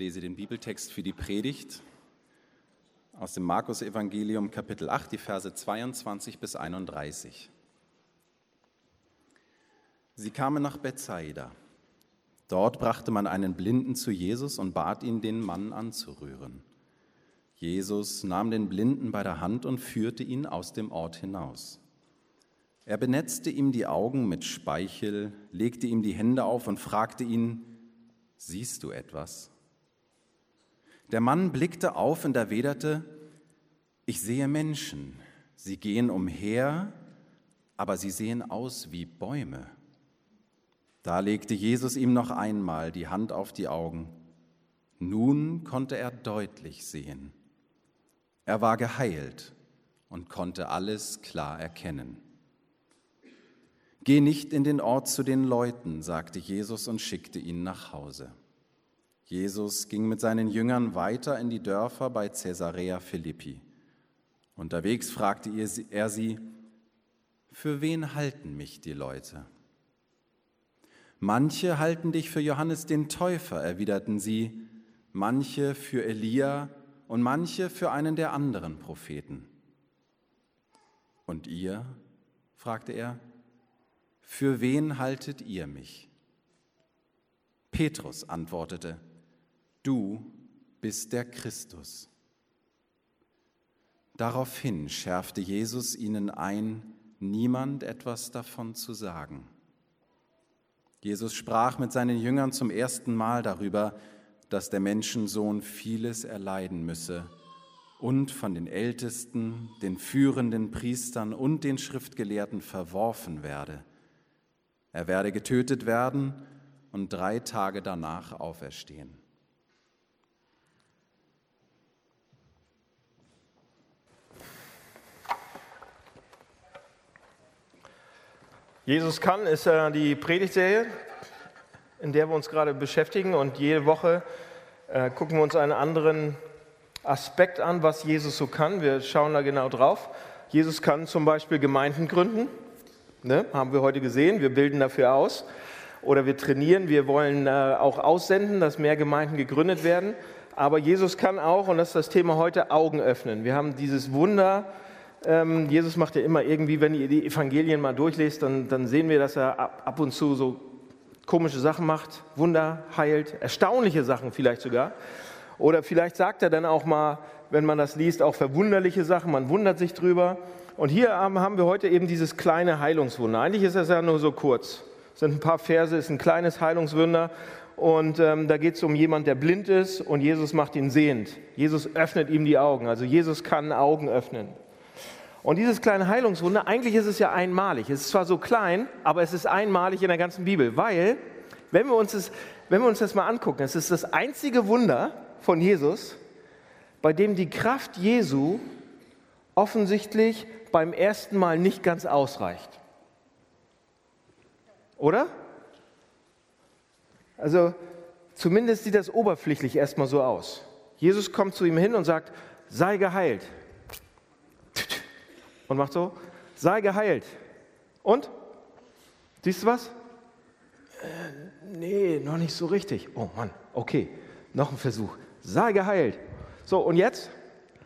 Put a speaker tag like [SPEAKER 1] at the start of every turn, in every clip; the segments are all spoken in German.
[SPEAKER 1] Lese den Bibeltext für die Predigt aus dem Markus-Evangelium, Kapitel 8, die Verse 22 bis 31. Sie kamen nach Bethsaida. Dort brachte man einen Blinden zu Jesus und bat ihn, den Mann anzurühren. Jesus nahm den Blinden bei der Hand und führte ihn aus dem Ort hinaus. Er benetzte ihm die Augen mit Speichel, legte ihm die Hände auf und fragte ihn, Siehst du etwas? Der Mann blickte auf und erwiderte, Ich sehe Menschen, sie gehen umher, aber sie sehen aus wie Bäume. Da legte Jesus ihm noch einmal die Hand auf die Augen. Nun konnte er deutlich sehen. Er war geheilt und konnte alles klar erkennen. Geh nicht in den Ort zu den Leuten, sagte Jesus und schickte ihn nach Hause. Jesus ging mit seinen Jüngern weiter in die Dörfer bei Caesarea Philippi. Unterwegs fragte er sie, für wen halten mich die Leute? Manche halten dich für Johannes den Täufer, erwiderten sie, manche für Elia und manche für einen der anderen Propheten. Und ihr? fragte er, für wen haltet ihr mich? Petrus antwortete, du bist der Christus. Daraufhin schärfte Jesus ihnen ein, niemand etwas davon zu sagen. Jesus sprach mit seinen Jüngern zum ersten Mal darüber, dass der Menschensohn vieles erleiden müsse und von den Ältesten, den führenden Priestern und den Schriftgelehrten verworfen werde. Er werde getötet werden und drei Tage danach auferstehen.
[SPEAKER 2] Jesus kann ist äh, die Predigtserie, in der wir uns gerade beschäftigen und jede Woche äh, gucken wir uns einen anderen Aspekt an, was Jesus so kann. Wir schauen da genau drauf. Jesus kann zum Beispiel Gemeinden gründen, ne? haben wir heute gesehen. Wir bilden dafür aus oder wir trainieren. Wir wollen äh, auch aussenden, dass mehr Gemeinden gegründet werden. Aber Jesus kann auch, und das ist das Thema heute, Augen öffnen. Wir haben dieses Wunder ähm, Jesus macht ja immer irgendwie, wenn ihr die Evangelien mal durchlest, dann, dann sehen wir, dass er ab, ab und zu so komische Sachen macht, Wunder heilt, erstaunliche Sachen vielleicht sogar. Oder vielleicht sagt er dann auch mal, wenn man das liest, auch verwunderliche Sachen, man wundert sich drüber. Und hier haben wir heute eben dieses kleine Heilungswunder. Eigentlich ist das ja nur so kurz. Es sind ein paar Verse, es ist ein kleines Heilungswunder. Und ähm, da geht es um jemanden, der blind ist und Jesus macht ihn sehend. Jesus öffnet ihm die Augen. Also Jesus kann Augen öffnen. Und dieses kleine Heilungswunder, eigentlich ist es ja einmalig. Es ist zwar so klein, aber es ist einmalig in der ganzen Bibel, weil, wenn wir uns das, wenn wir uns das mal angucken, es ist das einzige Wunder von Jesus, bei dem die Kraft Jesu offensichtlich beim ersten Mal nicht ganz ausreicht. Oder? Also zumindest sieht das oberflächlich erstmal so aus. Jesus kommt zu ihm hin und sagt, sei geheilt und macht so, sei geheilt. Und? Siehst du was? Äh, nee, noch nicht so richtig. Oh Mann, okay, noch ein Versuch. Sei geheilt. So, und jetzt?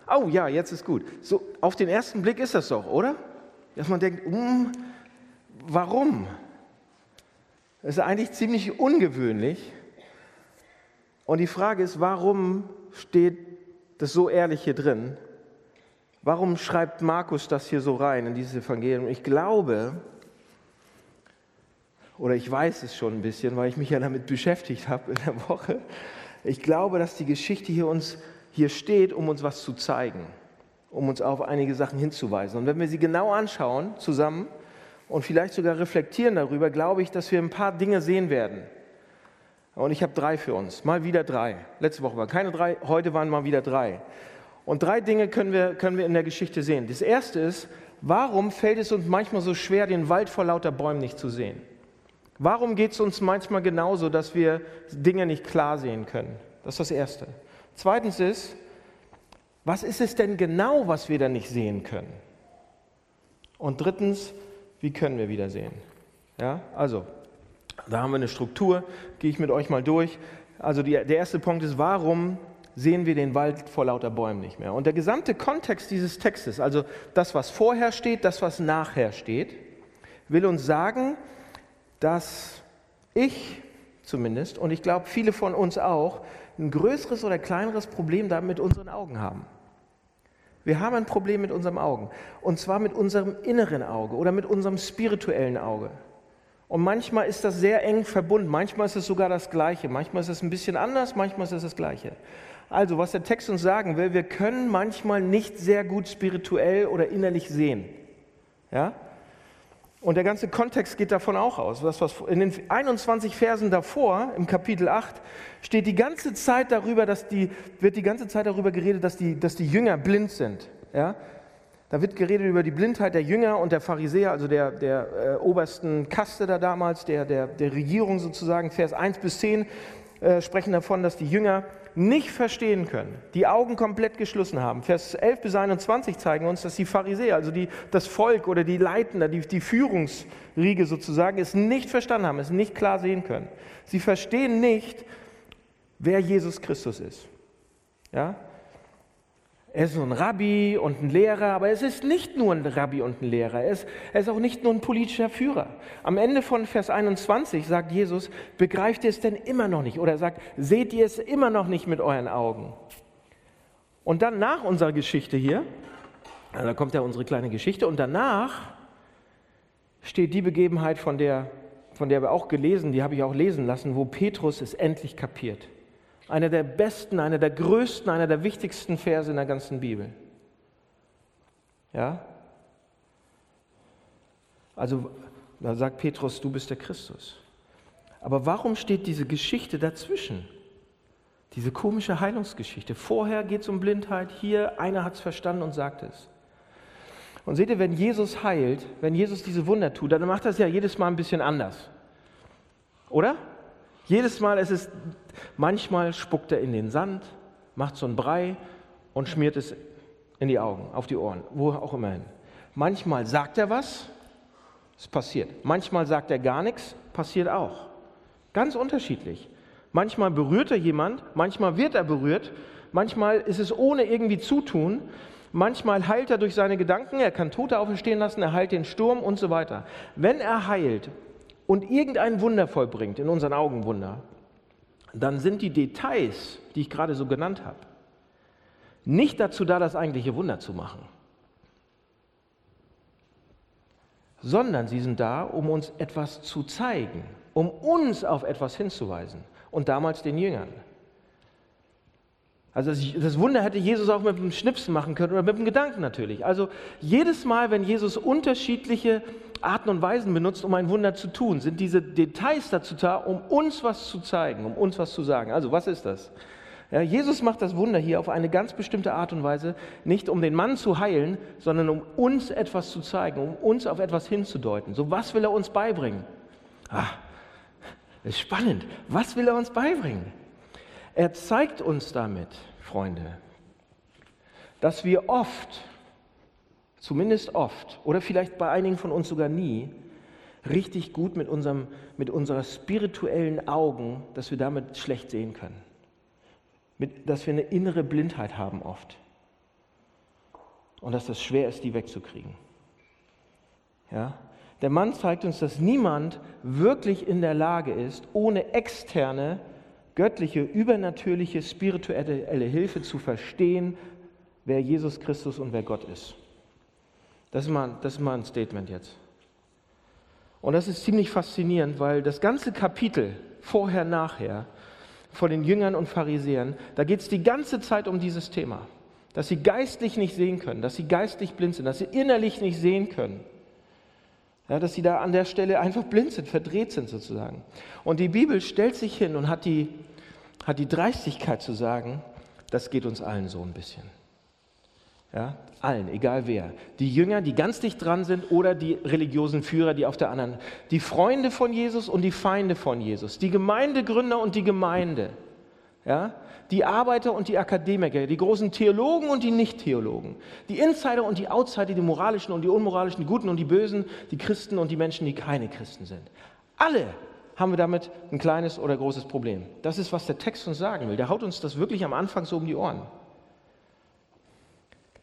[SPEAKER 2] Oh ja, jetzt ist gut. So, auf den ersten Blick ist das doch, oder? Dass man denkt, hm, warum? Das ist eigentlich ziemlich ungewöhnlich. Und die Frage ist, warum steht das so ehrlich hier drin? Warum schreibt Markus das hier so rein in dieses Evangelium? Ich glaube, oder ich weiß es schon ein bisschen, weil ich mich ja damit beschäftigt habe in der Woche. Ich glaube, dass die Geschichte hier uns hier steht, um uns was zu zeigen, um uns auf einige Sachen hinzuweisen. Und wenn wir sie genau anschauen zusammen und vielleicht sogar reflektieren darüber, glaube ich, dass wir ein paar Dinge sehen werden. Und ich habe drei für uns, mal wieder drei. Letzte Woche waren keine drei, heute waren mal wieder drei. Und drei Dinge können wir, können wir in der Geschichte sehen. Das erste ist, warum fällt es uns manchmal so schwer, den Wald vor lauter Bäumen nicht zu sehen? Warum geht es uns manchmal genauso, dass wir Dinge nicht klar sehen können? Das ist das Erste. Zweitens ist, was ist es denn genau, was wir da nicht sehen können? Und drittens, wie können wir wieder sehen? Ja, also, da haben wir eine Struktur, gehe ich mit euch mal durch. also die, der erste Punkt ist, warum sehen wir den Wald vor lauter Bäumen nicht mehr? Und der gesamte Kontext dieses Textes, also das, was vorher steht, das, was nachher steht, will uns sagen, dass ich zumindest und ich glaube viele von uns auch ein größeres oder kleineres Problem damit mit unseren Augen haben. Wir haben ein Problem mit unserem Augen und zwar mit unserem inneren Auge oder mit unserem spirituellen Auge. Und manchmal ist das sehr eng verbunden, manchmal ist es sogar das Gleiche, manchmal ist es ein bisschen anders, manchmal ist es das Gleiche. Also, was der Text uns sagen will, wir können manchmal nicht sehr gut spirituell oder innerlich sehen. Ja? Und der ganze Kontext geht davon auch aus. Das, was in den 21 Versen davor, im Kapitel 8, steht die ganze Zeit darüber, dass die, wird die ganze Zeit darüber geredet, dass die, dass die Jünger blind sind. Ja? Da wird geredet über die Blindheit der Jünger und der Pharisäer, also der, der äh, obersten Kaste da damals, der, der, der Regierung sozusagen. Vers 1 bis 10 äh, sprechen davon, dass die Jünger nicht verstehen können, die Augen komplett geschlossen haben. Vers 11 bis 21 zeigen uns, dass die Pharisäer, also die, das Volk oder die Leitender, die, die Führungsriege sozusagen, es nicht verstanden haben, es nicht klar sehen können. Sie verstehen nicht, wer Jesus Christus ist. Ja? Er ist so ein Rabbi und ein Lehrer, aber es ist nicht nur ein Rabbi und ein Lehrer, er ist, er ist auch nicht nur ein politischer Führer. Am Ende von Vers 21 sagt Jesus, begreift ihr es denn immer noch nicht? Oder er sagt, seht ihr es immer noch nicht mit euren Augen? Und dann nach unserer Geschichte hier, da kommt ja unsere kleine Geschichte, und danach steht die Begebenheit, von der, von der wir auch gelesen, die habe ich auch lesen lassen, wo Petrus es endlich kapiert. Einer der besten, einer der größten, einer der wichtigsten Verse in der ganzen Bibel. Ja? Also, da sagt Petrus, du bist der Christus. Aber warum steht diese Geschichte dazwischen? Diese komische Heilungsgeschichte. Vorher geht es um Blindheit, hier einer hat es verstanden und sagt es. Und seht ihr, wenn Jesus heilt, wenn Jesus diese Wunder tut, dann macht es ja jedes Mal ein bisschen anders. Oder? Jedes Mal ist es, manchmal spuckt er in den Sand, macht so einen Brei und schmiert es in die Augen, auf die Ohren, wo auch immer hin. Manchmal sagt er was, es passiert. Manchmal sagt er gar nichts, passiert auch. Ganz unterschiedlich. Manchmal berührt er jemand, manchmal wird er berührt, manchmal ist es ohne irgendwie Zutun, manchmal heilt er durch seine Gedanken, er kann Tote auferstehen lassen, er heilt den Sturm und so weiter. Wenn er heilt, und irgendein Wunder vollbringt, in unseren Augen Wunder, dann sind die Details, die ich gerade so genannt habe, nicht dazu da, das eigentliche Wunder zu machen, sondern sie sind da, um uns etwas zu zeigen, um uns auf etwas hinzuweisen und damals den Jüngern. Also das Wunder hätte Jesus auch mit dem Schnipsen machen können oder mit dem Gedanken natürlich. Also jedes Mal, wenn Jesus unterschiedliche Arten und Weisen benutzt, um ein Wunder zu tun, sind diese Details dazu da, um uns was zu zeigen, um uns was zu sagen. Also was ist das? Ja, Jesus macht das Wunder hier auf eine ganz bestimmte Art und Weise, nicht um den Mann zu heilen, sondern um uns etwas zu zeigen, um uns auf etwas hinzudeuten. So, was will er uns beibringen? Ah, ist spannend. Was will er uns beibringen? Er zeigt uns damit, Freunde, dass wir oft, zumindest oft, oder vielleicht bei einigen von uns sogar nie, richtig gut mit, unserem, mit unserer spirituellen Augen, dass wir damit schlecht sehen können. Mit, dass wir eine innere Blindheit haben oft. Und dass das schwer ist, die wegzukriegen. Ja? Der Mann zeigt uns, dass niemand wirklich in der Lage ist, ohne externe göttliche, übernatürliche, spirituelle Hilfe zu verstehen, wer Jesus Christus und wer Gott ist. Das ist mal, das ist mal ein Statement jetzt. Und das ist ziemlich faszinierend, weil das ganze Kapitel vorher, nachher von den Jüngern und Pharisäern, da geht es die ganze Zeit um dieses Thema. Dass sie geistlich nicht sehen können, dass sie geistlich blind sind, dass sie innerlich nicht sehen können. Ja, dass sie da an der Stelle einfach blind sind, verdreht sind sozusagen. Und die Bibel stellt sich hin und hat die, hat die Dreistigkeit zu sagen, das geht uns allen so ein bisschen. Ja, allen, egal wer. Die Jünger, die ganz dicht dran sind oder die religiösen Führer, die auf der anderen. Die Freunde von Jesus und die Feinde von Jesus. Die Gemeindegründer und die Gemeinde. Ja, die Arbeiter und die Akademiker, die großen Theologen und die Nicht-Theologen, die Insider und die Outsider, die moralischen und die unmoralischen, die Guten und die Bösen, die Christen und die Menschen, die keine Christen sind. Alle haben wir damit ein kleines oder großes Problem. Das ist, was der Text uns sagen will. Der haut uns das wirklich am Anfang so um die Ohren.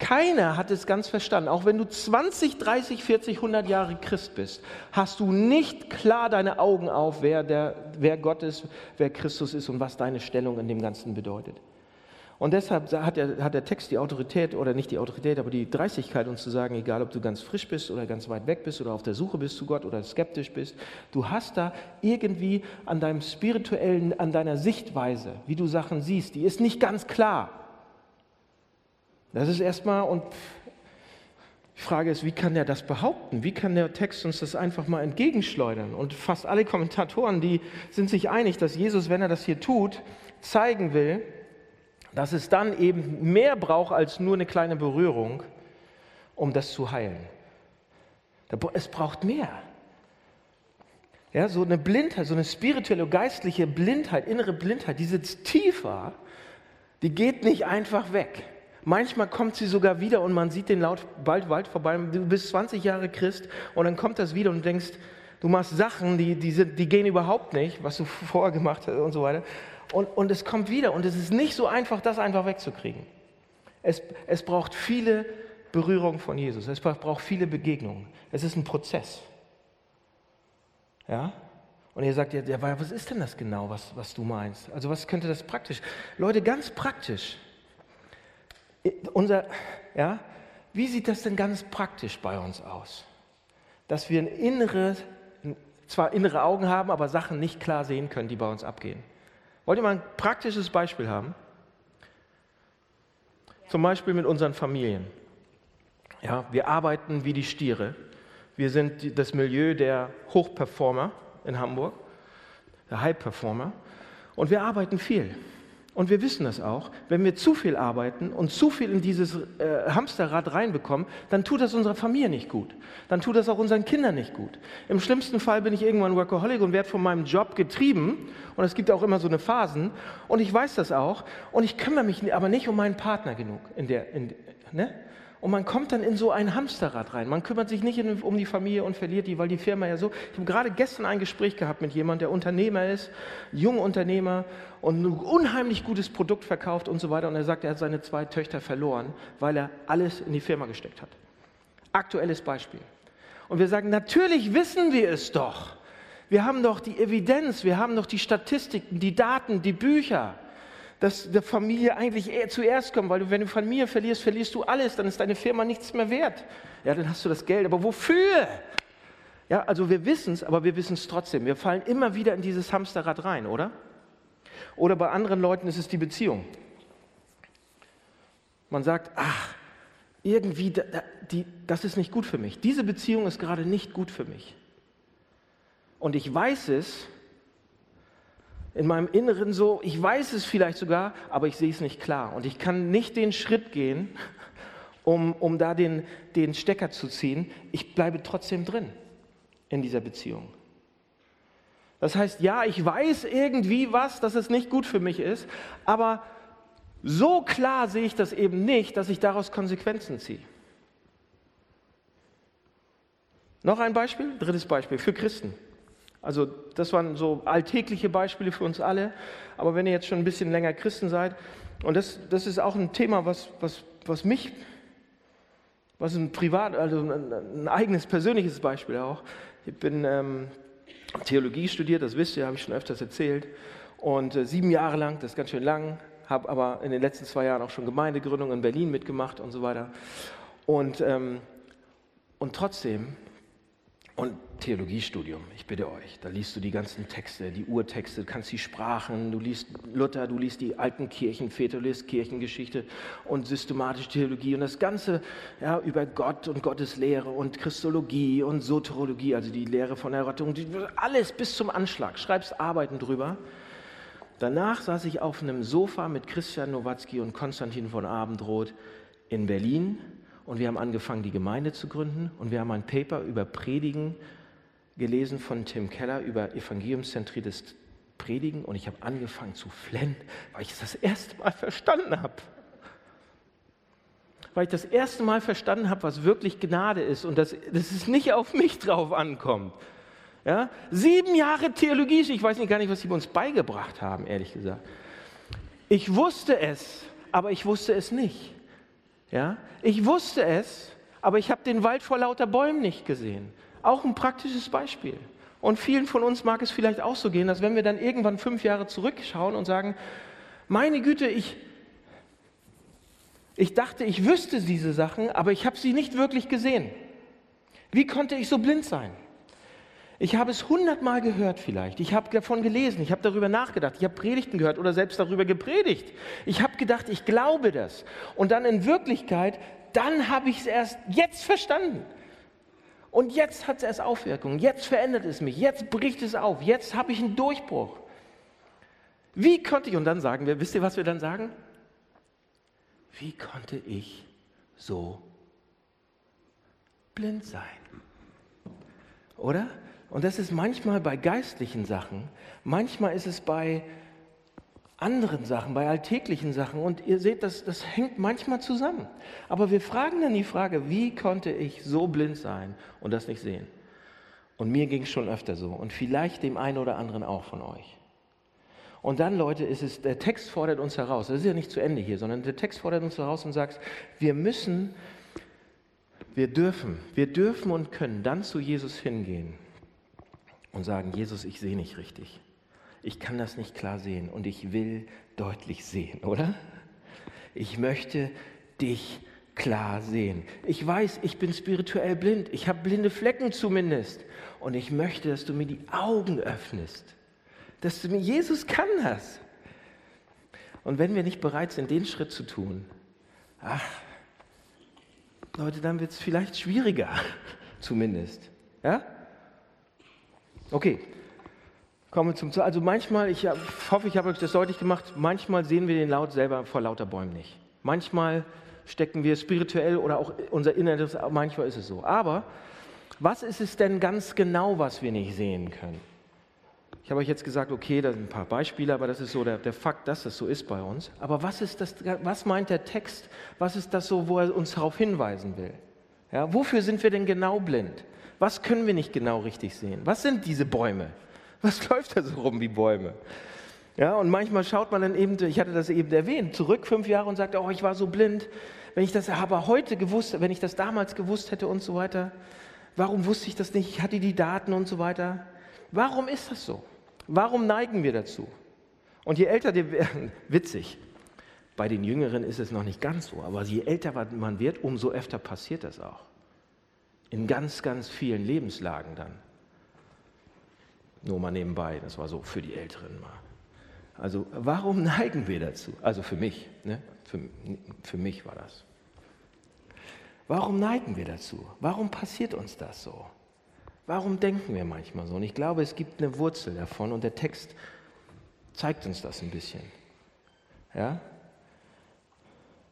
[SPEAKER 2] Keiner hat es ganz verstanden. Auch wenn du 20, 30, 40, 100 Jahre Christ bist, hast du nicht klar deine Augen auf, wer, der, wer Gott ist, wer Christus ist und was deine Stellung in dem Ganzen bedeutet. Und deshalb hat der, hat der Text die Autorität, oder nicht die Autorität, aber die Dreistigkeit, uns zu sagen, egal ob du ganz frisch bist oder ganz weit weg bist oder auf der Suche bist zu Gott oder skeptisch bist, du hast da irgendwie an deinem spirituellen, an deiner Sichtweise, wie du Sachen siehst, die ist nicht ganz klar. Das ist erstmal, und die Frage ist, wie kann der das behaupten? Wie kann der Text uns das einfach mal entgegenschleudern? Und fast alle Kommentatoren, die sind sich einig, dass Jesus, wenn er das hier tut, zeigen will, dass es dann eben mehr braucht als nur eine kleine Berührung, um das zu heilen. Es braucht mehr. Ja, so eine Blindheit, so eine spirituelle, geistliche Blindheit, innere Blindheit, die sitzt tiefer, die geht nicht einfach weg. Manchmal kommt sie sogar wieder und man sieht den laut bald Wald vorbei. Du bist 20 Jahre Christ und dann kommt das wieder und denkst, du machst Sachen, die, die, sind, die gehen überhaupt nicht, was du vorher gemacht hast und so weiter. Und, und es kommt wieder und es ist nicht so einfach, das einfach wegzukriegen. Es, es braucht viele Berührungen von Jesus. Es braucht viele Begegnungen. Es ist ein Prozess. Ja? Und ihr sagt, ja, was ist denn das genau, was, was du meinst? Also was könnte das praktisch? Leute, ganz praktisch unser, ja, wie sieht das denn ganz praktisch bei uns aus? Dass wir ein innere, zwar innere Augen haben, aber Sachen nicht klar sehen können, die bei uns abgehen. Wollt ihr mal ein praktisches Beispiel haben? Zum Beispiel mit unseren Familien. Ja, wir arbeiten wie die Stiere. Wir sind das Milieu der Hochperformer in Hamburg, der High-Performer. Und wir arbeiten viel. Und wir wissen das auch, wenn wir zu viel arbeiten und zu viel in dieses äh, Hamsterrad reinbekommen, dann tut das unserer Familie nicht gut. Dann tut das auch unseren Kindern nicht gut. Im schlimmsten Fall bin ich irgendwann Workaholic und werde von meinem Job getrieben. Und es gibt auch immer so eine Phasen. Und ich weiß das auch. Und ich kümmere mich aber nicht um meinen Partner genug. In der, in, ne? Und man kommt dann in so ein Hamsterrad rein. Man kümmert sich nicht um die Familie und verliert die, weil die Firma ja so. Ich habe gerade gestern ein Gespräch gehabt mit jemandem, der Unternehmer ist, junger Unternehmer und ein unheimlich gutes Produkt verkauft und so weiter. Und er sagt, er hat seine zwei Töchter verloren, weil er alles in die Firma gesteckt hat. Aktuelles Beispiel. Und wir sagen, natürlich wissen wir es doch. Wir haben doch die Evidenz, wir haben doch die Statistiken, die Daten, die Bücher dass der Familie eigentlich eher zuerst kommt, weil du, wenn du Familie verlierst, verlierst du alles, dann ist deine Firma nichts mehr wert. Ja, dann hast du das Geld, aber wofür? Ja, also wir wissen es, aber wir wissen es trotzdem. Wir fallen immer wieder in dieses Hamsterrad rein, oder? Oder bei anderen Leuten ist es die Beziehung. Man sagt, ach, irgendwie, die, das ist nicht gut für mich. Diese Beziehung ist gerade nicht gut für mich. Und ich weiß es, in meinem Inneren so, ich weiß es vielleicht sogar, aber ich sehe es nicht klar. Und ich kann nicht den Schritt gehen, um, um da den, den Stecker zu ziehen. Ich bleibe trotzdem drin in dieser Beziehung. Das heißt, ja, ich weiß irgendwie was, dass es nicht gut für mich ist, aber so klar sehe ich das eben nicht, dass ich daraus Konsequenzen ziehe. Noch ein Beispiel, drittes Beispiel für Christen. Also das waren so alltägliche Beispiele für uns alle. Aber wenn ihr jetzt schon ein bisschen länger Christen seid, und das, das ist auch ein Thema, was, was, was mich, was ein privat, also ein, ein eigenes persönliches Beispiel auch. Ich bin ähm, Theologie studiert, das wisst ihr, habe ich schon öfters erzählt. Und äh, sieben Jahre lang, das ist ganz schön lang, habe aber in den letzten zwei Jahren auch schon Gemeindegründung in Berlin mitgemacht und so weiter. Und, ähm, und trotzdem und Theologiestudium, ich bitte euch, da liest du die ganzen Texte, die Urtexte, kannst die Sprachen, du liest Luther, du liest die alten Kirchenväter, du liest Kirchengeschichte und systematische Theologie und das Ganze ja, über Gott und Gottes Lehre und Christologie und Soterologie, also die Lehre von Errettung, alles bis zum Anschlag, schreibst Arbeiten drüber. Danach saß ich auf einem Sofa mit Christian Nowatzki und Konstantin von Abendroth in Berlin und wir haben angefangen, die Gemeinde zu gründen und wir haben ein Paper über Predigen gelesen von Tim Keller über evangeliumszentriertes Predigen und ich habe angefangen zu flennen, weil ich es das erste Mal verstanden habe. Weil ich das erste Mal verstanden habe, was wirklich Gnade ist und dass, dass es nicht auf mich drauf ankommt. Ja? Sieben Jahre Theologie, ich weiß nicht gar nicht, was sie uns beigebracht haben, ehrlich gesagt. Ich wusste es, aber ich wusste es nicht. Ja? Ich wusste es, aber ich habe den Wald vor lauter Bäumen nicht gesehen. Auch ein praktisches Beispiel. Und vielen von uns mag es vielleicht auch so gehen, dass wenn wir dann irgendwann fünf Jahre zurückschauen und sagen, meine Güte, ich, ich dachte, ich wüsste diese Sachen, aber ich habe sie nicht wirklich gesehen. Wie konnte ich so blind sein? Ich habe es hundertmal gehört vielleicht. Ich habe davon gelesen. Ich habe darüber nachgedacht. Ich habe Predigten gehört oder selbst darüber gepredigt. Ich habe gedacht, ich glaube das. Und dann in Wirklichkeit, dann habe ich es erst jetzt verstanden. Und jetzt hat es erst Aufwirkungen. Jetzt verändert es mich. Jetzt bricht es auf. Jetzt habe ich einen Durchbruch. Wie konnte ich, und dann sagen wir, wisst ihr, was wir dann sagen? Wie konnte ich so blind sein? Oder? Und das ist manchmal bei geistlichen Sachen, manchmal ist es bei anderen Sachen, bei alltäglichen Sachen. Und ihr seht, das, das hängt manchmal zusammen. Aber wir fragen dann die Frage, wie konnte ich so blind sein und das nicht sehen? Und mir ging es schon öfter so. Und vielleicht dem einen oder anderen auch von euch. Und dann, Leute, ist es, der Text fordert uns heraus. Das ist ja nicht zu Ende hier, sondern der Text fordert uns heraus und sagt, wir müssen, wir dürfen, wir dürfen und können dann zu Jesus hingehen und sagen, Jesus, ich sehe nicht richtig. Ich kann das nicht klar sehen und ich will deutlich sehen, oder? Ich möchte dich klar sehen. Ich weiß, ich bin spirituell blind. Ich habe blinde Flecken zumindest. Und ich möchte, dass du mir die Augen öffnest. Dass du mir, Jesus kann das. Und wenn wir nicht bereit sind, den Schritt zu tun, ach, Leute, dann wird es vielleicht schwieriger, zumindest. Ja? Okay, kommen wir zum. Also manchmal, ich hoffe, ich habe euch das deutlich gemacht, manchmal sehen wir den Laut selber vor lauter Bäumen nicht. Manchmal stecken wir spirituell oder auch unser Inneres, manchmal ist es so. Aber was ist es denn ganz genau, was wir nicht sehen können? Ich habe euch jetzt gesagt, okay, das sind ein paar Beispiele, aber das ist so der, der Fakt, dass das so ist bei uns. Aber was ist das, was meint der Text? Was ist das so, wo er uns darauf hinweisen will? Ja, wofür sind wir denn genau blind? Was können wir nicht genau richtig sehen? Was sind diese Bäume? Was läuft da so rum wie Bäume? Ja, und manchmal schaut man dann eben, ich hatte das eben erwähnt, zurück fünf Jahre und sagt, oh, ich war so blind. Wenn ich das aber heute gewusst, wenn ich das damals gewusst hätte und so weiter, warum wusste ich das nicht? Ich hatte die Daten und so weiter. Warum ist das so? Warum neigen wir dazu? Und je älter die werden, witzig, bei den Jüngeren ist es noch nicht ganz so, aber je älter man wird, umso öfter passiert das auch in ganz, ganz vielen Lebenslagen dann. Nur mal nebenbei, das war so für die Älteren mal. Also warum neigen wir dazu? Also für mich, ne? für, für mich war das. Warum neigen wir dazu? Warum passiert uns das so? Warum denken wir manchmal so? Und ich glaube, es gibt eine Wurzel davon und der Text zeigt uns das ein bisschen. Ja?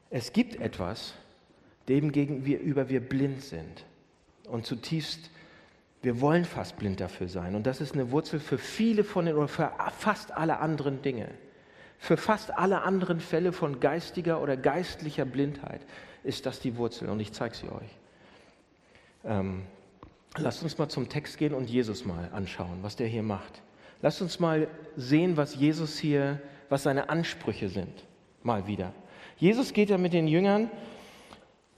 [SPEAKER 2] Es gibt etwas, dem gegenüber wir blind sind und zutiefst, wir wollen fast blind dafür sein. Und das ist eine Wurzel für viele von den, oder für fast alle anderen Dinge. Für fast alle anderen Fälle von geistiger oder geistlicher Blindheit ist das die Wurzel. Und ich zeige sie euch. Ähm, lasst uns mal zum Text gehen und Jesus mal anschauen, was der hier macht. Lasst uns mal sehen, was Jesus hier, was seine Ansprüche sind. Mal wieder. Jesus geht ja mit den Jüngern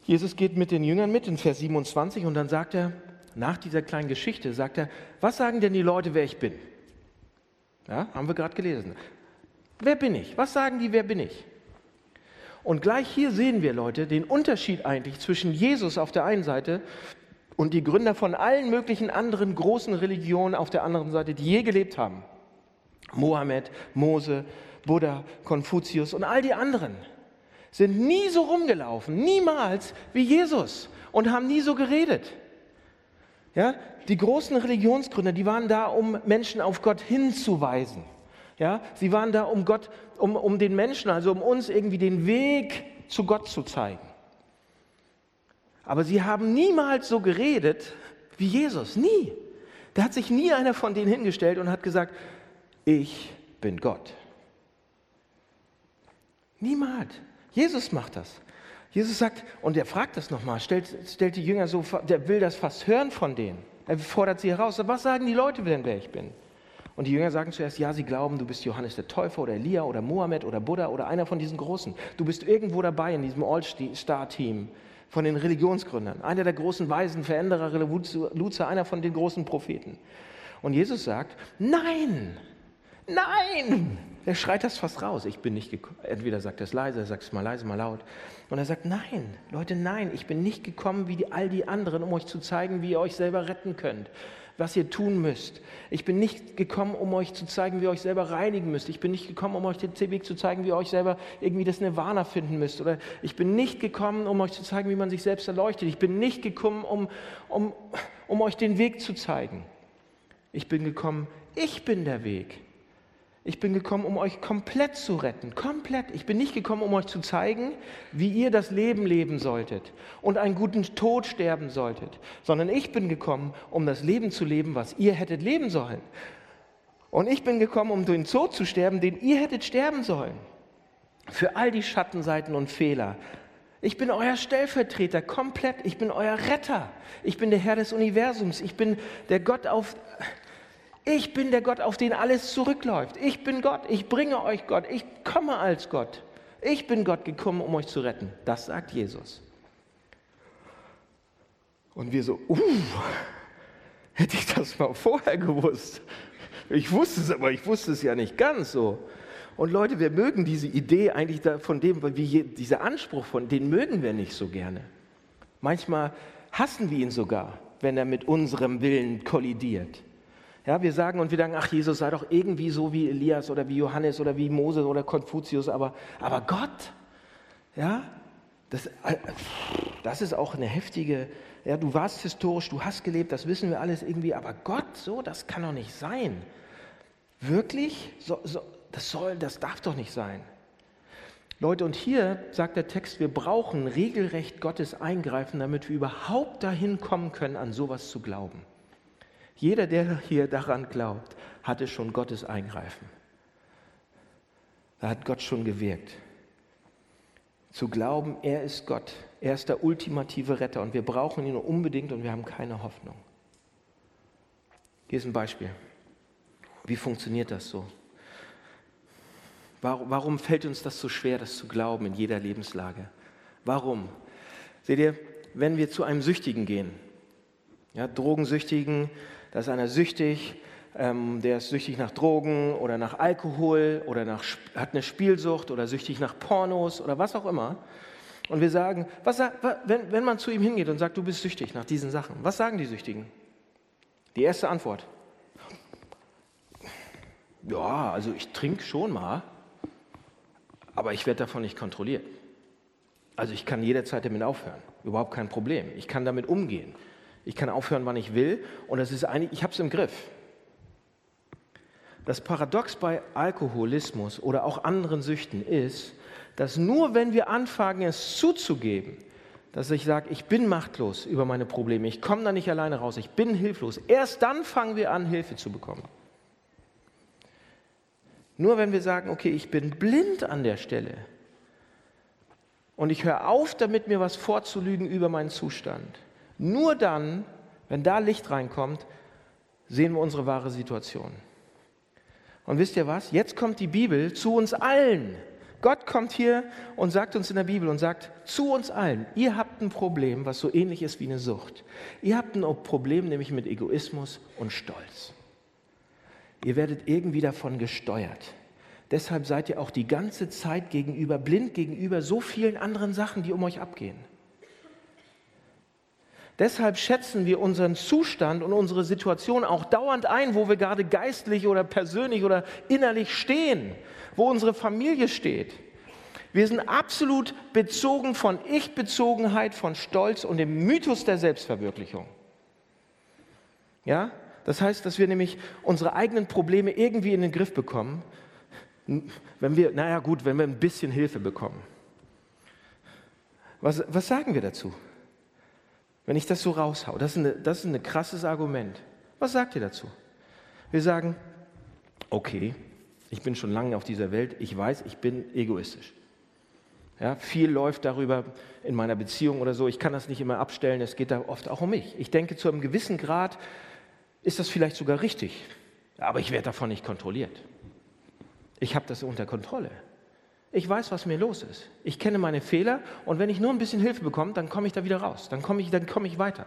[SPEAKER 2] Jesus geht mit den Jüngern mit in Vers 27 und dann sagt er, nach dieser kleinen Geschichte, sagt er, was sagen denn die Leute, wer ich bin? Ja, haben wir gerade gelesen. Wer bin ich? Was sagen die, wer bin ich? Und gleich hier sehen wir, Leute, den Unterschied eigentlich zwischen Jesus auf der einen Seite und die Gründer von allen möglichen anderen großen Religionen auf der anderen Seite, die je gelebt haben. Mohammed, Mose, Buddha, Konfuzius und all die anderen sind nie so rumgelaufen, niemals wie Jesus und haben nie so geredet. Ja, die großen Religionsgründer, die waren da, um Menschen auf Gott hinzuweisen. Ja, sie waren da, um Gott, um, um den Menschen, also um uns irgendwie den Weg zu Gott zu zeigen. Aber sie haben niemals so geredet wie Jesus, nie. Da hat sich nie einer von denen hingestellt und hat gesagt, ich bin Gott. Niemals. Jesus macht das. Jesus sagt, und er fragt das nochmal, stellt, stellt die Jünger so, der will das fast hören von denen. Er fordert sie heraus. Was sagen die Leute denn, wer ich bin? Und die Jünger sagen zuerst, ja, sie glauben, du bist Johannes der Täufer oder Elia oder Mohammed oder Buddha oder einer von diesen Großen. Du bist irgendwo dabei in diesem All-Star-Team von den Religionsgründern. Einer der großen Weisen, Veränderer, Revoluzer, einer von den großen Propheten. Und Jesus sagt, nein, nein. Er schreit das fast raus. Ich bin nicht gekommen. Entweder sagt er es leise, er sagt es mal leise, mal laut. Und er sagt, nein, Leute, nein, ich bin nicht gekommen wie die, all die anderen, um euch zu zeigen, wie ihr euch selber retten könnt, was ihr tun müsst. Ich bin nicht gekommen, um euch zu zeigen, wie ihr euch selber reinigen müsst. Ich bin nicht gekommen, um euch den Weg zu zeigen, wie ihr euch selber irgendwie das Nirvana finden müsst. Oder ich bin nicht gekommen, um euch zu zeigen, wie man sich selbst erleuchtet. Ich bin nicht gekommen, um, um, um euch den Weg zu zeigen. Ich bin gekommen, ich bin der Weg. Ich bin gekommen, um euch komplett zu retten. Komplett. Ich bin nicht gekommen, um euch zu zeigen, wie ihr das Leben leben solltet und einen guten Tod sterben solltet, sondern ich bin gekommen, um das Leben zu leben, was ihr hättet leben sollen. Und ich bin gekommen, um den Tod zu sterben, den ihr hättet sterben sollen. Für all die Schattenseiten und Fehler. Ich bin euer Stellvertreter, komplett. Ich bin euer Retter. Ich bin der Herr des Universums. Ich bin der Gott auf, ich bin der Gott, auf den alles zurückläuft. Ich bin Gott. Ich bringe euch Gott. Ich komme als Gott. Ich bin Gott gekommen, um euch zu retten. Das sagt Jesus. Und wir so, uh, hätte ich das mal vorher gewusst. Ich wusste es, aber ich wusste es ja nicht ganz so. Und Leute, wir mögen diese Idee eigentlich von dem, wie dieser Anspruch von, den mögen wir nicht so gerne. Manchmal hassen wir ihn sogar, wenn er mit unserem Willen kollidiert. Ja, wir sagen und wir sagen, ach Jesus, sei doch irgendwie so wie Elias oder wie Johannes oder wie Moses oder Konfuzius, aber, aber Gott, ja, das, das ist auch eine heftige, ja, du warst historisch, du hast gelebt, das wissen wir alles irgendwie, aber Gott, so, das kann doch nicht sein. Wirklich? So, so, das soll, das darf doch nicht sein. Leute, und hier sagt der Text, wir brauchen regelrecht Gottes Eingreifen, damit wir überhaupt dahin kommen können, an sowas zu glauben. Jeder, der hier daran glaubt, hatte schon Gottes Eingreifen. Da hat Gott schon gewirkt. Zu glauben, er ist Gott, er ist der ultimative Retter und wir brauchen ihn unbedingt und wir haben keine Hoffnung. Hier ist ein Beispiel. Wie funktioniert das so? Warum fällt uns das so schwer, das zu glauben in jeder Lebenslage? Warum? Seht ihr, wenn wir zu einem Süchtigen gehen, ja, Drogensüchtigen, da ist einer süchtig, ähm, der ist süchtig nach Drogen oder nach Alkohol oder nach, hat eine Spielsucht oder süchtig nach Pornos oder was auch immer. Und wir sagen, was, wenn, wenn man zu ihm hingeht und sagt, du bist süchtig nach diesen Sachen, was sagen die Süchtigen? Die erste Antwort. Ja, also ich trinke schon mal, aber ich werde davon nicht kontrolliert. Also ich kann jederzeit damit aufhören, überhaupt kein Problem. Ich kann damit umgehen. Ich kann aufhören, wann ich will und das ist eigentlich, ich habe es im Griff. Das Paradox bei Alkoholismus oder auch anderen Süchten ist, dass nur wenn wir anfangen, es zuzugeben, dass ich sage, ich bin machtlos über meine Probleme, ich komme da nicht alleine raus, ich bin hilflos, erst dann fangen wir an, Hilfe zu bekommen. Nur wenn wir sagen, okay, ich bin blind an der Stelle und ich höre auf, damit mir was vorzulügen über meinen Zustand, nur dann, wenn da Licht reinkommt, sehen wir unsere wahre Situation. Und wisst ihr was? Jetzt kommt die Bibel zu uns allen. Gott kommt hier und sagt uns in der Bibel und sagt zu uns allen, ihr habt ein Problem, was so ähnlich ist wie eine Sucht. Ihr habt ein Problem nämlich mit Egoismus und Stolz. Ihr werdet irgendwie davon gesteuert. Deshalb seid ihr auch die ganze Zeit gegenüber, blind gegenüber so vielen anderen Sachen, die um euch abgehen. Deshalb schätzen wir unseren Zustand und unsere Situation auch dauernd ein, wo wir gerade geistlich oder persönlich oder innerlich stehen, wo unsere Familie steht. Wir sind absolut bezogen von Ich-Bezogenheit, von Stolz und dem Mythos der Selbstverwirklichung. Ja, das heißt, dass wir nämlich unsere eigenen Probleme irgendwie in den Griff bekommen, wenn wir, naja gut, wenn wir ein bisschen Hilfe bekommen. Was, was sagen wir dazu? Wenn ich das so raushau, das ist, ein das ist ein krasses Argument. Was sagt ihr dazu? Wir sagen, okay, ich bin schon lange auf dieser Welt, ich weiß, ich bin egoistisch. Ja, viel läuft darüber in meiner Beziehung oder so. Ich kann das nicht immer abstellen. Es geht da oft auch um mich. Ich denke, zu einem gewissen Grad ist das vielleicht sogar richtig. Aber ich werde davon nicht kontrolliert. Ich habe das unter Kontrolle. Ich weiß, was mir los ist. Ich kenne meine Fehler und wenn ich nur ein bisschen Hilfe bekomme, dann komme ich da wieder raus. Dann komme ich, dann komme ich weiter.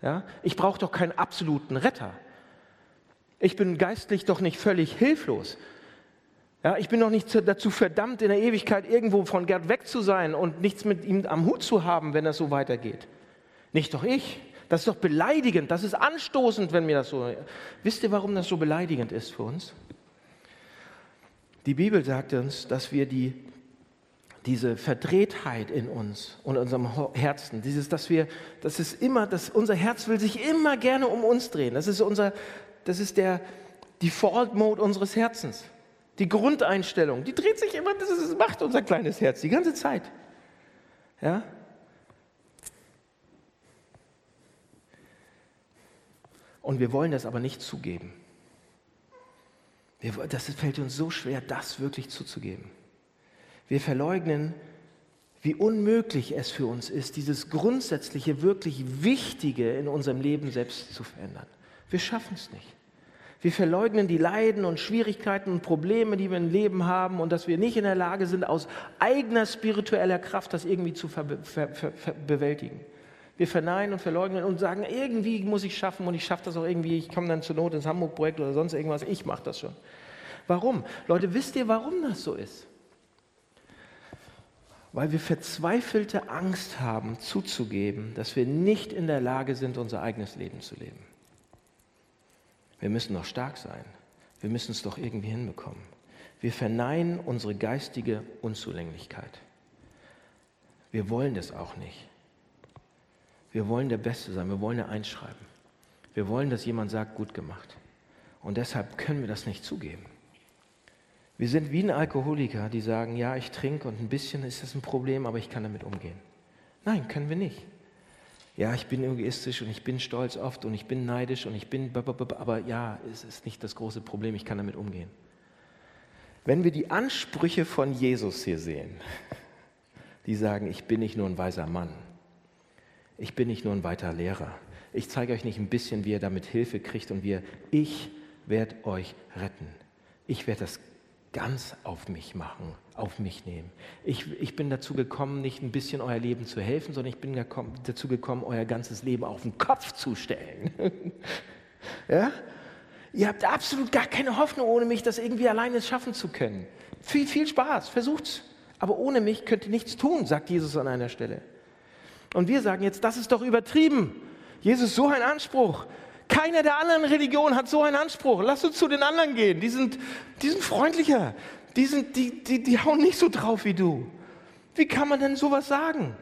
[SPEAKER 2] Ja? Ich brauche doch keinen absoluten Retter. Ich bin geistlich doch nicht völlig hilflos. Ja, ich bin noch nicht dazu verdammt, in der Ewigkeit irgendwo von Gerd weg zu sein und nichts mit ihm am Hut zu haben, wenn das so weitergeht. Nicht doch ich. Das ist doch beleidigend. Das ist anstoßend, wenn mir das so. Wisst ihr, warum das so beleidigend ist für uns? Die Bibel sagt uns, dass wir die, diese Verdrehtheit in uns und unserem Herzen, dieses, dass wir, das ist immer, dass unser Herz will sich immer gerne um uns drehen. Das ist unser, das ist der Default Mode unseres Herzens. Die Grundeinstellung, die dreht sich immer, das, ist, macht unser kleines Herz die ganze Zeit. Ja? Und wir wollen das aber nicht zugeben. Wir, das fällt uns so schwer, das wirklich zuzugeben. Wir verleugnen, wie unmöglich es für uns ist, dieses grundsätzliche, wirklich Wichtige in unserem Leben selbst zu verändern. Wir schaffen es nicht. Wir verleugnen die Leiden und Schwierigkeiten und Probleme, die wir im Leben haben und dass wir nicht in der Lage sind, aus eigener spiritueller Kraft das irgendwie zu bewältigen. Wir verneinen und verleugnen und sagen, irgendwie muss ich schaffen und ich schaffe das auch irgendwie. Ich komme dann zur Not ins Hamburg-Projekt oder sonst irgendwas. Ich mache das schon. Warum? Leute, wisst ihr, warum das so ist? Weil wir verzweifelte Angst haben, zuzugeben, dass wir nicht in der Lage sind, unser eigenes Leben zu leben. Wir müssen doch stark sein. Wir müssen es doch irgendwie hinbekommen. Wir verneinen unsere geistige Unzulänglichkeit. Wir wollen das auch nicht. Wir wollen der Beste sein. Wir wollen ja einschreiben. Wir wollen, dass jemand sagt, gut gemacht. Und deshalb können wir das nicht zugeben. Wir sind wie ein Alkoholiker, die sagen, ja, ich trinke und ein bisschen ist das ein Problem, aber ich kann damit umgehen. Nein, können wir nicht ja, ich bin egoistisch und ich bin stolz oft und ich bin neidisch und ich bin, aber ja, es ist nicht das große Problem, ich kann damit umgehen. Wenn wir die Ansprüche von Jesus hier sehen, die sagen, ich bin nicht nur ein weiser Mann, ich bin nicht nur ein weiter Lehrer, ich zeige euch nicht ein bisschen, wie ihr damit Hilfe kriegt und wie ihr, ich werde euch retten. Ich werde das ganz auf mich machen, auf mich nehmen. Ich, ich bin dazu gekommen, nicht ein bisschen euer Leben zu helfen, sondern ich bin dazu gekommen, euer ganzes Leben auf den Kopf zu stellen. ja? Ihr habt absolut gar keine Hoffnung, ohne mich das irgendwie alleine schaffen zu können. Viel, viel Spaß, versucht's. Aber ohne mich könnt ihr nichts tun, sagt Jesus an einer Stelle. Und wir sagen jetzt, das ist doch übertrieben. Jesus, so ein Anspruch. Keine der anderen Religionen hat so einen Anspruch. Lass uns zu den anderen gehen. Die sind, die sind freundlicher. Die, sind, die, die, die hauen nicht so drauf wie du. Wie kann man denn sowas sagen?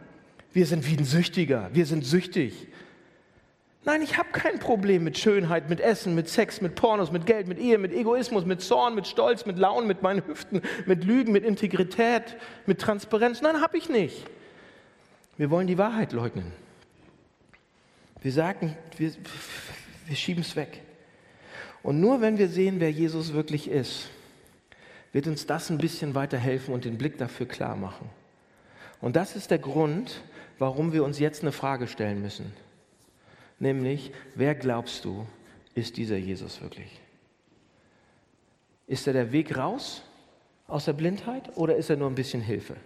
[SPEAKER 2] Wir sind wie ein Süchtiger. Wir sind süchtig. Nein, ich habe kein Problem mit Schönheit, mit Essen, mit Sex, mit Pornos, mit Geld, mit Ehe, mit Egoismus, mit Zorn, mit Stolz, mit Launen, mit meinen Hüften, mit Lügen, mit Integrität, mit Transparenz. Nein, habe ich nicht. Wir wollen die Wahrheit leugnen. Wir sagen, wir, wir schieben es weg. Und nur wenn wir sehen, wer Jesus wirklich ist, wird uns das ein bisschen weiterhelfen und den Blick dafür klar machen. Und das ist der Grund, warum wir uns jetzt eine Frage stellen müssen. Nämlich, wer glaubst du, ist dieser Jesus wirklich? Ist er der Weg raus aus der Blindheit oder ist er nur ein bisschen Hilfe?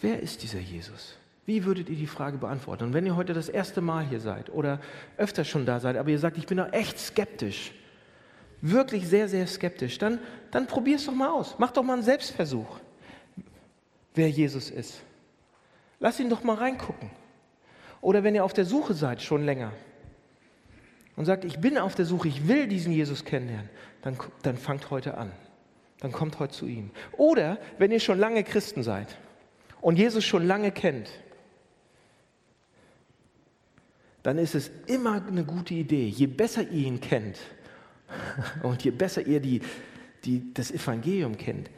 [SPEAKER 2] Wer ist dieser Jesus? Wie würdet ihr die Frage beantworten? Und wenn ihr heute das erste Mal hier seid oder öfter schon da seid, aber ihr sagt, ich bin doch echt skeptisch, wirklich sehr, sehr skeptisch, dann, dann probier es doch mal aus. Mach doch mal einen Selbstversuch, wer Jesus ist. Lass ihn doch mal reingucken. Oder wenn ihr auf der Suche seid, schon länger, und sagt, ich bin auf der Suche, ich will diesen Jesus kennenlernen, dann, dann fangt heute an. Dann kommt heute zu ihm. Oder wenn ihr schon lange Christen seid und Jesus schon lange kennt, dann ist es immer eine gute Idee, je besser ihr ihn kennt und je besser ihr die, die, das Evangelium kennt,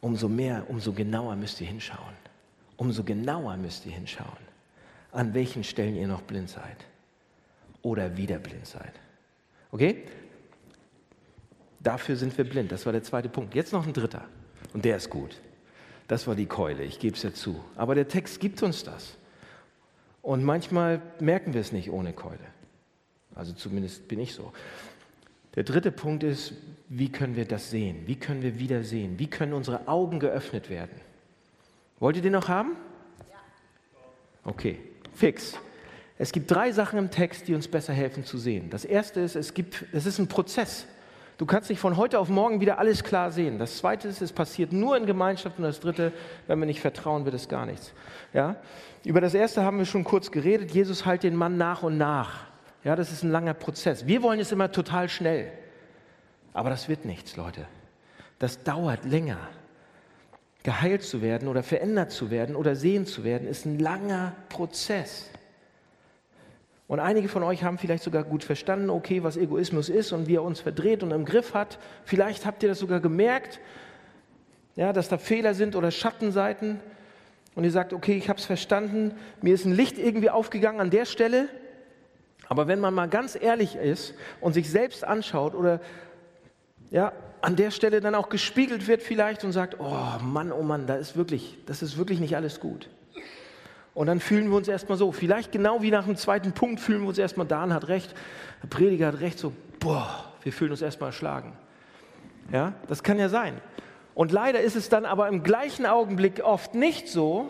[SPEAKER 2] umso mehr, umso genauer müsst ihr hinschauen. Umso genauer müsst ihr hinschauen, an welchen Stellen ihr noch blind seid oder wieder blind seid. Okay? Dafür sind wir blind. Das war der zweite Punkt. Jetzt noch ein dritter. Und der ist gut. Das war die Keule, ich gebe es ja zu. Aber der Text gibt uns das. Und manchmal merken wir es nicht ohne Keule. Also zumindest bin ich so. Der dritte Punkt ist, wie können wir das sehen? Wie können wir wieder sehen? Wie können unsere Augen geöffnet werden? Wollt ihr den noch haben? Ja. Okay, fix. Es gibt drei Sachen im Text, die uns besser helfen zu sehen. Das erste ist, es, gibt, es ist ein Prozess. Du kannst nicht von heute auf morgen wieder alles klar sehen. Das zweite ist, es passiert nur in Gemeinschaft. Und das dritte, wenn wir nicht vertrauen, wird es gar nichts. Ja? Über das erste haben wir schon kurz geredet. Jesus heilt den Mann nach und nach. Ja, das ist ein langer Prozess. Wir wollen es immer total schnell. Aber das wird nichts, Leute. Das dauert länger. Geheilt zu werden oder verändert zu werden oder sehen zu werden, ist ein langer Prozess. Und einige von euch haben vielleicht sogar gut verstanden, okay, was Egoismus ist und wie er uns verdreht und im Griff hat. Vielleicht habt ihr das sogar gemerkt, ja, dass da Fehler sind oder Schattenseiten. Und ihr sagt, okay, ich habe es verstanden, mir ist ein Licht irgendwie aufgegangen an der Stelle. Aber wenn man mal ganz ehrlich ist und sich selbst anschaut oder ja, an der Stelle dann auch gespiegelt wird vielleicht und sagt, oh Mann, oh Mann, da ist wirklich, das ist wirklich nicht alles gut. Und dann fühlen wir uns erstmal so, vielleicht genau wie nach dem zweiten Punkt fühlen wir uns erstmal, Dan hat recht, der Prediger hat recht, so, boah, wir fühlen uns erstmal erschlagen. Ja, das kann ja sein. Und leider ist es dann aber im gleichen Augenblick oft nicht so,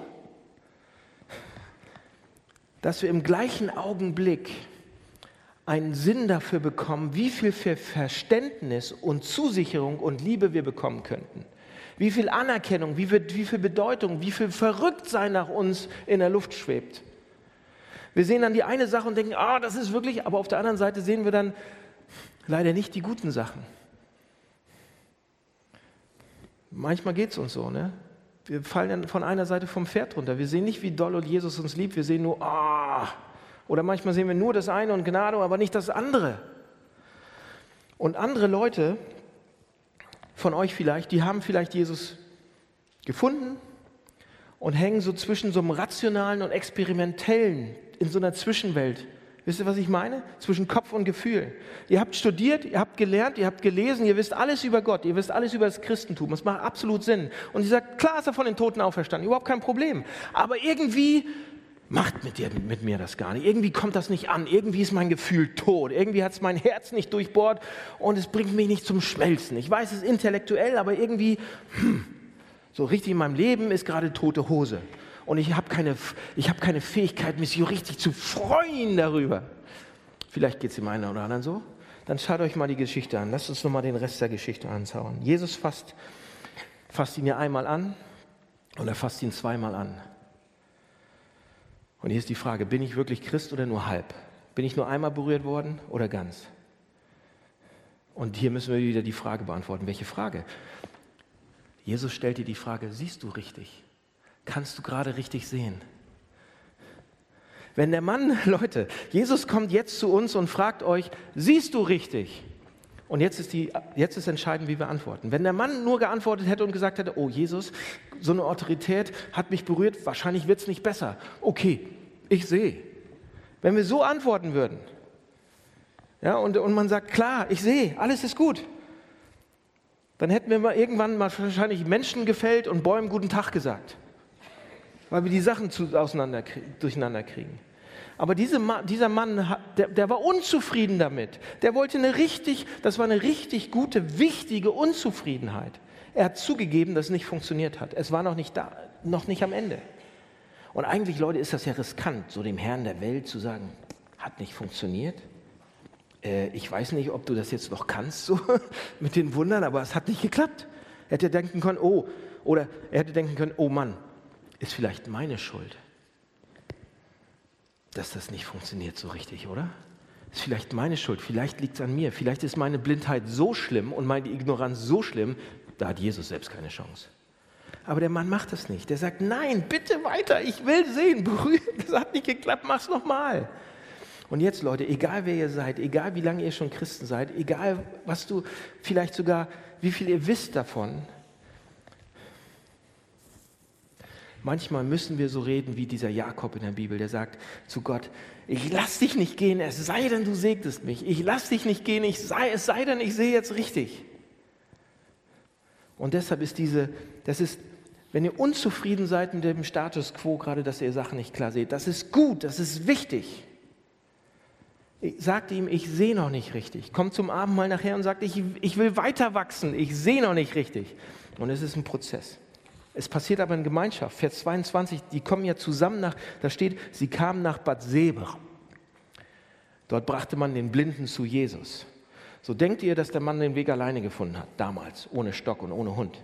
[SPEAKER 2] dass wir im gleichen Augenblick einen Sinn dafür bekommen, wie viel Verständnis und Zusicherung und Liebe wir bekommen könnten wie viel Anerkennung, wie viel, wie viel Bedeutung, wie viel Verrücktsein nach uns in der Luft schwebt. Wir sehen dann die eine Sache und denken, ah, das ist wirklich, aber auf der anderen Seite sehen wir dann leider nicht die guten Sachen. Manchmal geht es uns so, ne? Wir fallen dann von einer Seite vom Pferd runter. Wir sehen nicht, wie doll und Jesus uns liebt. Wir sehen nur, ah. Oder manchmal sehen wir nur das eine und Gnade, aber nicht das andere. Und andere Leute von euch vielleicht, die haben vielleicht Jesus gefunden und hängen so zwischen so einem rationalen und experimentellen, in so einer Zwischenwelt. Wisst ihr, was ich meine? Zwischen Kopf und Gefühl. Ihr habt studiert, ihr habt gelernt, ihr habt gelesen, ihr wisst alles über Gott, ihr wisst alles über das Christentum. Es macht absolut Sinn. Und ihr sagt, klar ist er von den Toten auferstanden, überhaupt kein Problem. Aber irgendwie macht mit, dir, mit mir das gar nicht. Irgendwie kommt das nicht an. Irgendwie ist mein Gefühl tot. Irgendwie hat es mein Herz nicht durchbohrt und es bringt mich nicht zum Schmelzen. Ich weiß, es intellektuell, aber irgendwie, hm, so richtig in meinem Leben ist gerade tote Hose. Und ich habe keine, hab keine Fähigkeit, mich so richtig zu freuen darüber. Vielleicht geht es dem einen oder anderen so. Dann schaut euch mal die Geschichte an. Lasst uns nochmal den Rest der Geschichte anschauen. Jesus fasst, fasst ihn ja einmal an und er fasst ihn zweimal an. Und hier ist die Frage, bin ich wirklich Christ oder nur halb? Bin ich nur einmal berührt worden oder ganz? Und hier müssen wir wieder die Frage beantworten. Welche Frage? Jesus stellt dir die Frage, siehst du richtig? Kannst du gerade richtig sehen? Wenn der Mann, Leute, Jesus kommt jetzt zu uns und fragt euch, siehst du richtig? Und jetzt ist, die, jetzt ist entscheidend, wie wir antworten. Wenn der Mann nur geantwortet hätte und gesagt hätte, oh Jesus, so eine Autorität hat mich berührt, wahrscheinlich wird es nicht besser. Okay, ich sehe. Wenn wir so antworten würden, ja, und, und man sagt, klar, ich sehe, alles ist gut, dann hätten wir mal irgendwann mal wahrscheinlich Menschen gefällt und Bäumen guten Tag gesagt, weil wir die Sachen zu, auseinander, durcheinander kriegen. Aber diese, dieser Mann, der, der war unzufrieden damit. Der wollte eine richtig, das war eine richtig gute, wichtige Unzufriedenheit. Er hat zugegeben, dass es nicht funktioniert hat. Es war noch nicht da, noch nicht am Ende. Und eigentlich, Leute, ist das ja riskant, so dem Herrn der Welt zu sagen, hat nicht funktioniert. Äh, ich weiß nicht, ob du das jetzt noch kannst, so mit den Wundern, aber es hat nicht geklappt. Er hätte denken können, oh, oder er hätte denken können, oh Mann, ist vielleicht meine Schuld dass das nicht funktioniert so richtig, oder? Ist vielleicht meine Schuld, vielleicht liegt es an mir, vielleicht ist meine Blindheit so schlimm und meine Ignoranz so schlimm, da hat Jesus selbst keine Chance. Aber der Mann macht das nicht. Der sagt, nein, bitte weiter, ich will sehen, berühren, das hat nicht geklappt, mach's nochmal. Und jetzt, Leute, egal wer ihr seid, egal wie lange ihr schon Christen seid, egal was du, vielleicht sogar, wie viel ihr wisst davon, Manchmal müssen wir so reden wie dieser Jakob in der Bibel, der sagt zu Gott, ich lass dich nicht gehen, es sei denn, du segnest mich. Ich lass dich nicht gehen, ich sei, es sei denn, ich sehe jetzt richtig. Und deshalb ist diese, das ist, wenn ihr unzufrieden seid mit dem Status quo, gerade dass ihr Sachen nicht klar seht, das ist gut, das ist wichtig. Sagt ihm, ich sehe noch nicht richtig. Kommt zum Abend mal nachher und sagt, ich, ich will weiter wachsen, ich sehe noch nicht richtig. Und es ist ein Prozess. Es passiert aber in Gemeinschaft. Vers 22, die kommen ja zusammen nach, da steht, sie kamen nach Bad Seber. Dort brachte man den Blinden zu Jesus. So denkt ihr, dass der Mann den Weg alleine gefunden hat, damals, ohne Stock und ohne Hund?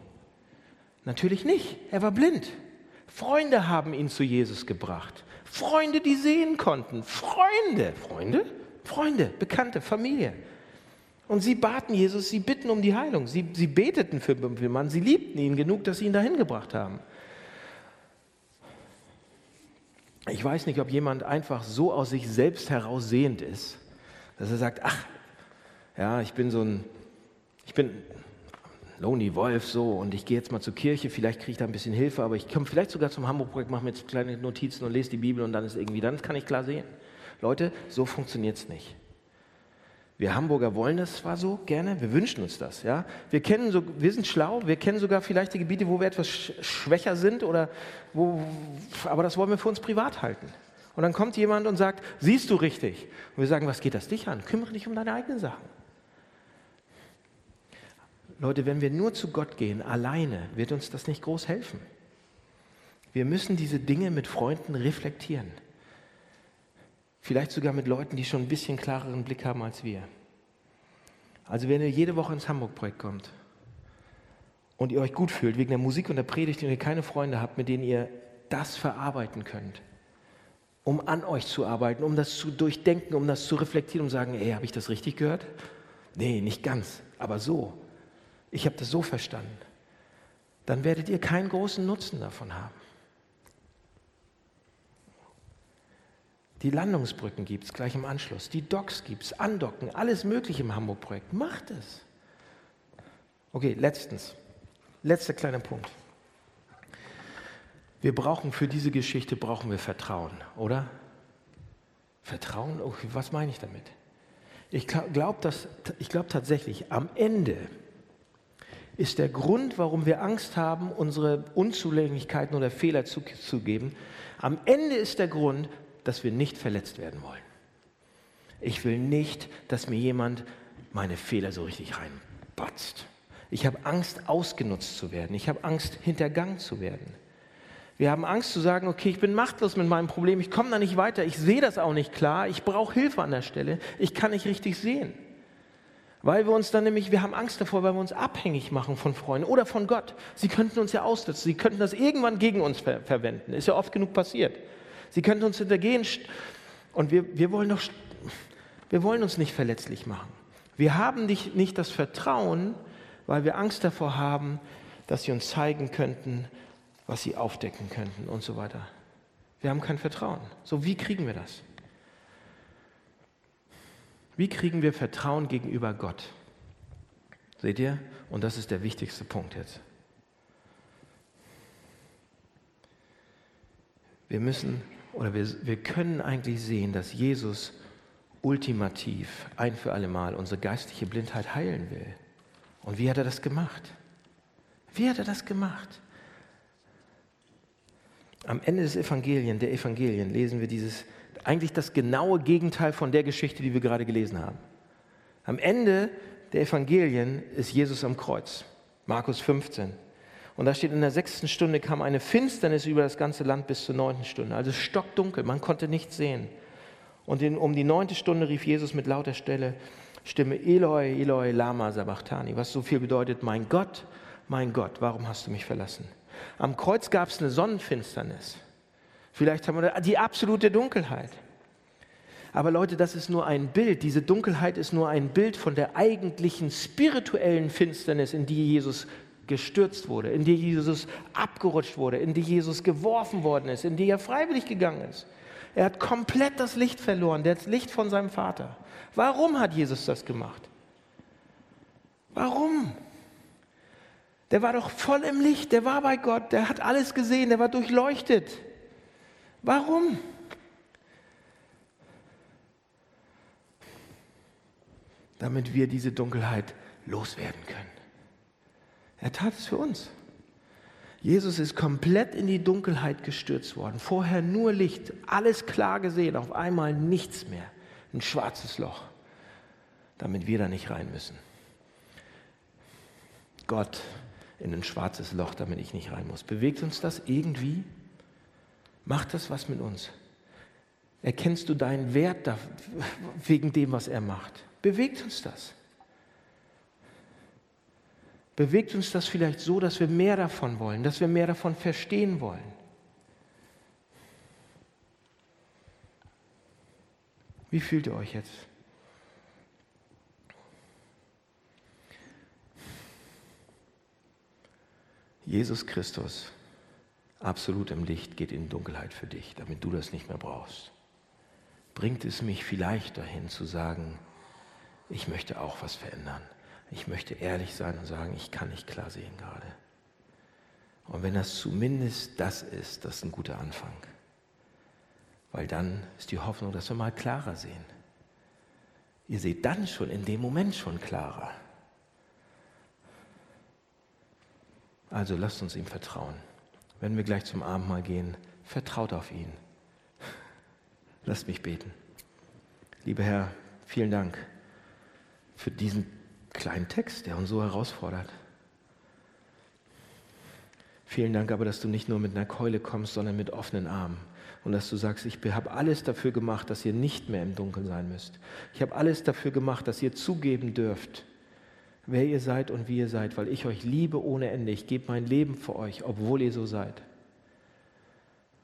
[SPEAKER 2] Natürlich nicht. Er war blind. Freunde haben ihn zu Jesus gebracht. Freunde, die sehen konnten. Freunde. Freunde? Freunde, Bekannte, Familie. Und sie baten Jesus, sie bitten um die Heilung. Sie, sie beteten für den Mann, sie liebten ihn genug, dass sie ihn dahin gebracht haben. Ich weiß nicht, ob jemand einfach so aus sich selbst heraus sehend ist, dass er sagt, ach, ja, ich bin so ein, ich bin Lonely Wolf so und ich gehe jetzt mal zur Kirche, vielleicht kriege ich da ein bisschen Hilfe, aber ich komme vielleicht sogar zum Hamburg-Projekt, mache mir jetzt kleine Notizen und lese die Bibel und dann ist irgendwie, dann kann ich klar sehen. Leute, so funktioniert es nicht. Wir Hamburger wollen das zwar so gerne, wir wünschen uns das. Ja? Wir, kennen so, wir sind schlau, wir kennen sogar vielleicht die Gebiete, wo wir etwas schwächer sind, oder wo, aber das wollen wir für uns privat halten. Und dann kommt jemand und sagt, siehst du richtig? Und wir sagen, was geht das dich an? Kümmere dich um deine eigenen Sachen. Leute, wenn wir nur zu Gott gehen, alleine, wird uns das nicht groß helfen. Wir müssen diese Dinge mit Freunden reflektieren. Vielleicht sogar mit Leuten, die schon ein bisschen klareren Blick haben als wir. Also wenn ihr jede Woche ins Hamburg-Projekt kommt und ihr euch gut fühlt wegen der Musik und der Predigt und ihr keine Freunde habt, mit denen ihr das verarbeiten könnt, um an euch zu arbeiten, um das zu durchdenken, um das zu reflektieren, um zu sagen, ey, habe ich das richtig gehört? Nee, nicht ganz, aber so. Ich habe das so verstanden. Dann werdet ihr keinen großen Nutzen davon haben. Die Landungsbrücken gibt es gleich im Anschluss. Die Docks gibt es, Andocken, alles Mögliche im Hamburg-Projekt. Macht es. Okay, letztens. Letzter kleiner Punkt. Wir brauchen für diese Geschichte brauchen wir Vertrauen, oder? Vertrauen? Oh, was meine ich damit? Ich glaube glaub tatsächlich, am Ende ist der Grund, warum wir Angst haben, unsere Unzulänglichkeiten oder Fehler zuzugeben, am Ende ist der Grund, dass wir nicht verletzt werden wollen. Ich will nicht, dass mir jemand meine Fehler so richtig reinbatzt. Ich habe Angst, ausgenutzt zu werden. Ich habe Angst, hintergangen zu werden. Wir haben Angst zu sagen, okay, ich bin machtlos mit meinem Problem, ich komme da nicht weiter, ich sehe das auch nicht klar, ich brauche Hilfe an der Stelle, ich kann nicht richtig sehen. Weil wir uns dann nämlich, wir haben Angst davor, weil wir uns abhängig machen von Freunden oder von Gott. Sie könnten uns ja ausnutzen, sie könnten das irgendwann gegen uns ver verwenden. Ist ja oft genug passiert. Sie könnten uns hintergehen. Und wir, wir, wollen doch, wir wollen uns nicht verletzlich machen. Wir haben nicht, nicht das Vertrauen, weil wir Angst davor haben, dass sie uns zeigen könnten, was sie aufdecken könnten und so weiter. Wir haben kein Vertrauen. So, wie kriegen wir das? Wie kriegen wir Vertrauen gegenüber Gott? Seht ihr? Und das ist der wichtigste Punkt jetzt. Wir müssen oder wir, wir können eigentlich sehen, dass Jesus ultimativ ein für alle Mal unsere geistliche Blindheit heilen will. Und wie hat er das gemacht? Wie hat er das gemacht? Am Ende des Evangelien, der Evangelien, lesen wir dieses, eigentlich das genaue Gegenteil von der Geschichte, die wir gerade gelesen haben. Am Ende der Evangelien ist Jesus am Kreuz. Markus 15. Und da steht, in der sechsten Stunde kam eine Finsternis über das ganze Land bis zur neunten Stunde. Also stockdunkel, man konnte nichts sehen. Und in, um die neunte Stunde rief Jesus mit lauter Stelle, Stimme, Eloi, Eloi, Lama Sabachthani, was so viel bedeutet, mein Gott, mein Gott, warum hast du mich verlassen? Am Kreuz gab es eine Sonnenfinsternis. Vielleicht haben wir die absolute Dunkelheit. Aber Leute, das ist nur ein Bild. Diese Dunkelheit ist nur ein Bild von der eigentlichen spirituellen Finsternis, in die Jesus gestürzt wurde, in die Jesus abgerutscht wurde, in die Jesus geworfen worden ist, in die er freiwillig gegangen ist. Er hat komplett das Licht verloren, das Licht von seinem Vater. Warum hat Jesus das gemacht? Warum? Der war doch voll im Licht, der war bei Gott, der hat alles gesehen, der war durchleuchtet. Warum? Damit wir diese Dunkelheit loswerden können. Er tat es für uns. Jesus ist komplett in die Dunkelheit gestürzt worden. Vorher nur Licht, alles klar gesehen, auf einmal nichts mehr. Ein schwarzes Loch, damit wir da nicht rein müssen. Gott in ein schwarzes Loch, damit ich nicht rein muss. Bewegt uns das irgendwie? Macht das was mit uns? Erkennst du deinen Wert wegen dem, was er macht? Bewegt uns das? Bewegt uns das vielleicht so, dass wir mehr davon wollen, dass wir mehr davon verstehen wollen? Wie fühlt ihr euch jetzt? Jesus Christus, absolut im Licht, geht in Dunkelheit für dich, damit du das nicht mehr brauchst. Bringt es mich vielleicht dahin zu sagen, ich möchte auch was verändern. Ich möchte ehrlich sein und sagen, ich kann nicht klar sehen gerade. Und wenn das zumindest das ist, das ist ein guter Anfang. Weil dann ist die Hoffnung, dass wir mal klarer sehen. Ihr seht dann schon in dem Moment schon klarer. Also lasst uns ihm vertrauen. Wenn wir gleich zum Abendmahl gehen, vertraut auf ihn. Lasst mich beten. Lieber Herr, vielen Dank für diesen kleinen Text, der uns so herausfordert. Vielen Dank aber, dass du nicht nur mit einer Keule kommst, sondern mit offenen Armen. Und dass du sagst, ich habe alles dafür gemacht, dass ihr nicht mehr im Dunkeln sein müsst. Ich habe alles dafür gemacht, dass ihr zugeben dürft, wer ihr seid und wie ihr seid, weil ich euch liebe ohne Ende. Ich gebe mein Leben für euch, obwohl ihr so seid.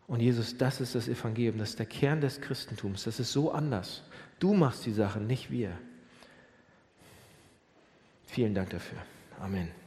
[SPEAKER 2] Und Jesus, das ist das Evangelium, das ist der Kern des Christentums. Das ist so anders. Du machst die Sachen, nicht wir. Vielen Dank dafür. Amen.